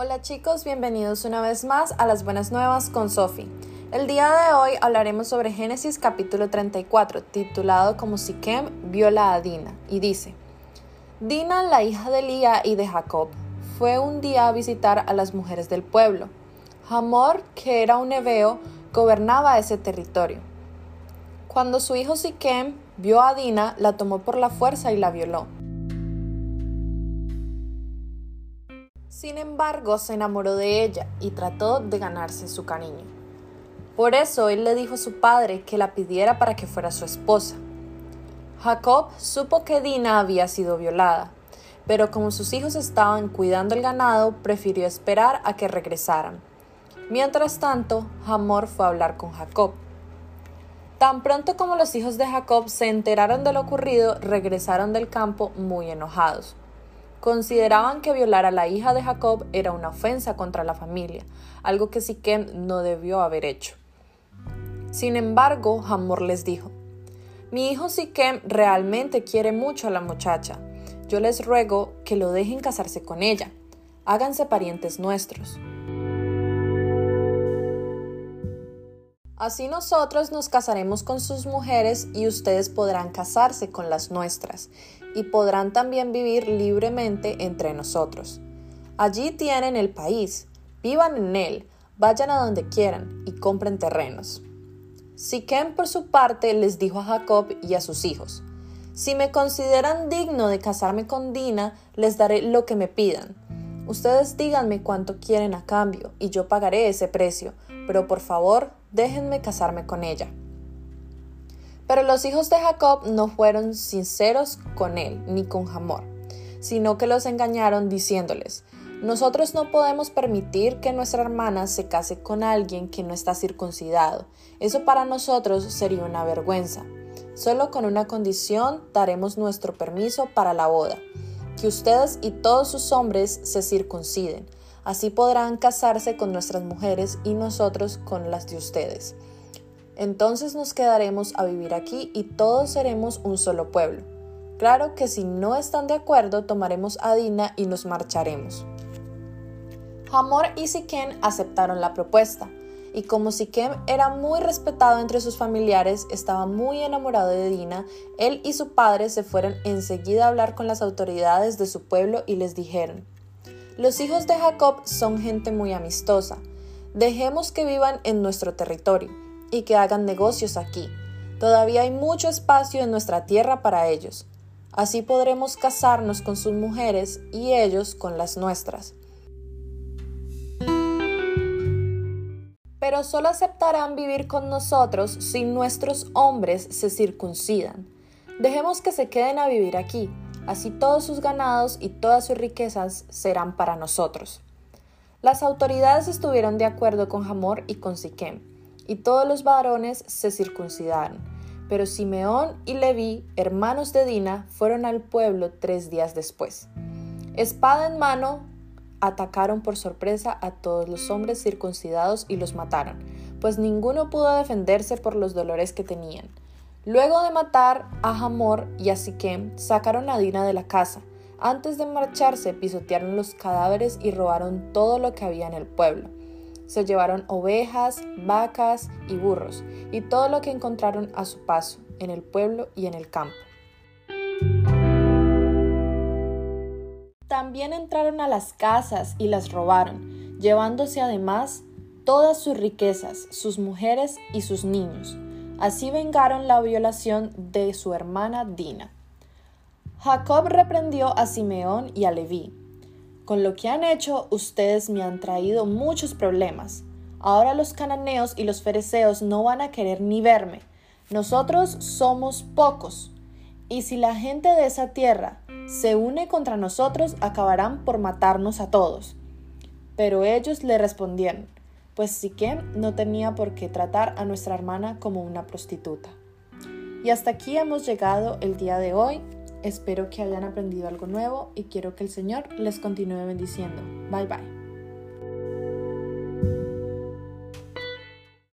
Hola chicos, bienvenidos una vez más a las buenas nuevas con Sophie. El día de hoy hablaremos sobre Génesis capítulo 34, titulado como Siquem viola a Dina, y dice, Dina, la hija de Lía y de Jacob, fue un día a visitar a las mujeres del pueblo. Hamor, que era un heveo, gobernaba ese territorio. Cuando su hijo Siquem vio a Dina, la tomó por la fuerza y la violó. Sin embargo, se enamoró de ella y trató de ganarse su cariño. Por eso él le dijo a su padre que la pidiera para que fuera su esposa. Jacob supo que Dina había sido violada, pero como sus hijos estaban cuidando el ganado, prefirió esperar a que regresaran. Mientras tanto, Hamor fue a hablar con Jacob. Tan pronto como los hijos de Jacob se enteraron de lo ocurrido, regresaron del campo muy enojados. Consideraban que violar a la hija de Jacob era una ofensa contra la familia, algo que Siquem no debió haber hecho. Sin embargo, Hamor les dijo: Mi hijo Siquem realmente quiere mucho a la muchacha. Yo les ruego que lo dejen casarse con ella. Háganse parientes nuestros. Así nosotros nos casaremos con sus mujeres y ustedes podrán casarse con las nuestras, y podrán también vivir libremente entre nosotros. Allí tienen el país, vivan en él, vayan a donde quieran y compren terrenos. Siquem por su parte les dijo a Jacob y a sus hijos, Si me consideran digno de casarme con Dina, les daré lo que me pidan. Ustedes díganme cuánto quieren a cambio y yo pagaré ese precio, pero por favor déjenme casarme con ella. Pero los hijos de Jacob no fueron sinceros con él ni con Hamor, sino que los engañaron diciéndoles, nosotros no podemos permitir que nuestra hermana se case con alguien que no está circuncidado. Eso para nosotros sería una vergüenza. Solo con una condición daremos nuestro permiso para la boda, que ustedes y todos sus hombres se circunciden Así podrán casarse con nuestras mujeres y nosotros con las de ustedes. Entonces nos quedaremos a vivir aquí y todos seremos un solo pueblo. Claro que si no están de acuerdo, tomaremos a Dina y nos marcharemos. Hamor y Siquem aceptaron la propuesta, y como Siquem era muy respetado entre sus familiares, estaba muy enamorado de Dina, él y su padre se fueron enseguida a hablar con las autoridades de su pueblo y les dijeron, los hijos de Jacob son gente muy amistosa. Dejemos que vivan en nuestro territorio y que hagan negocios aquí. Todavía hay mucho espacio en nuestra tierra para ellos. Así podremos casarnos con sus mujeres y ellos con las nuestras. Pero solo aceptarán vivir con nosotros si nuestros hombres se circuncidan. Dejemos que se queden a vivir aquí así todos sus ganados y todas sus riquezas serán para nosotros. Las autoridades estuvieron de acuerdo con Hamor y con Siquem, y todos los varones se circuncidaron. Pero Simeón y Leví, hermanos de Dina, fueron al pueblo tres días después. Espada en mano, atacaron por sorpresa a todos los hombres circuncidados y los mataron, pues ninguno pudo defenderse por los dolores que tenían. Luego de matar a Hamor y a Siquem, sacaron a Dina de la casa. Antes de marcharse, pisotearon los cadáveres y robaron todo lo que había en el pueblo. Se llevaron ovejas, vacas y burros, y todo lo que encontraron a su paso, en el pueblo y en el campo. También entraron a las casas y las robaron, llevándose además todas sus riquezas, sus mujeres y sus niños. Así vengaron la violación de su hermana Dina. Jacob reprendió a Simeón y a Leví. Con lo que han hecho, ustedes me han traído muchos problemas. Ahora los cananeos y los fereceos no van a querer ni verme. Nosotros somos pocos. Y si la gente de esa tierra se une contra nosotros, acabarán por matarnos a todos. Pero ellos le respondieron, pues Siquem no tenía por qué tratar a nuestra hermana como una prostituta. Y hasta aquí hemos llegado el día de hoy. Espero que hayan aprendido algo nuevo y quiero que el Señor les continúe bendiciendo. Bye bye.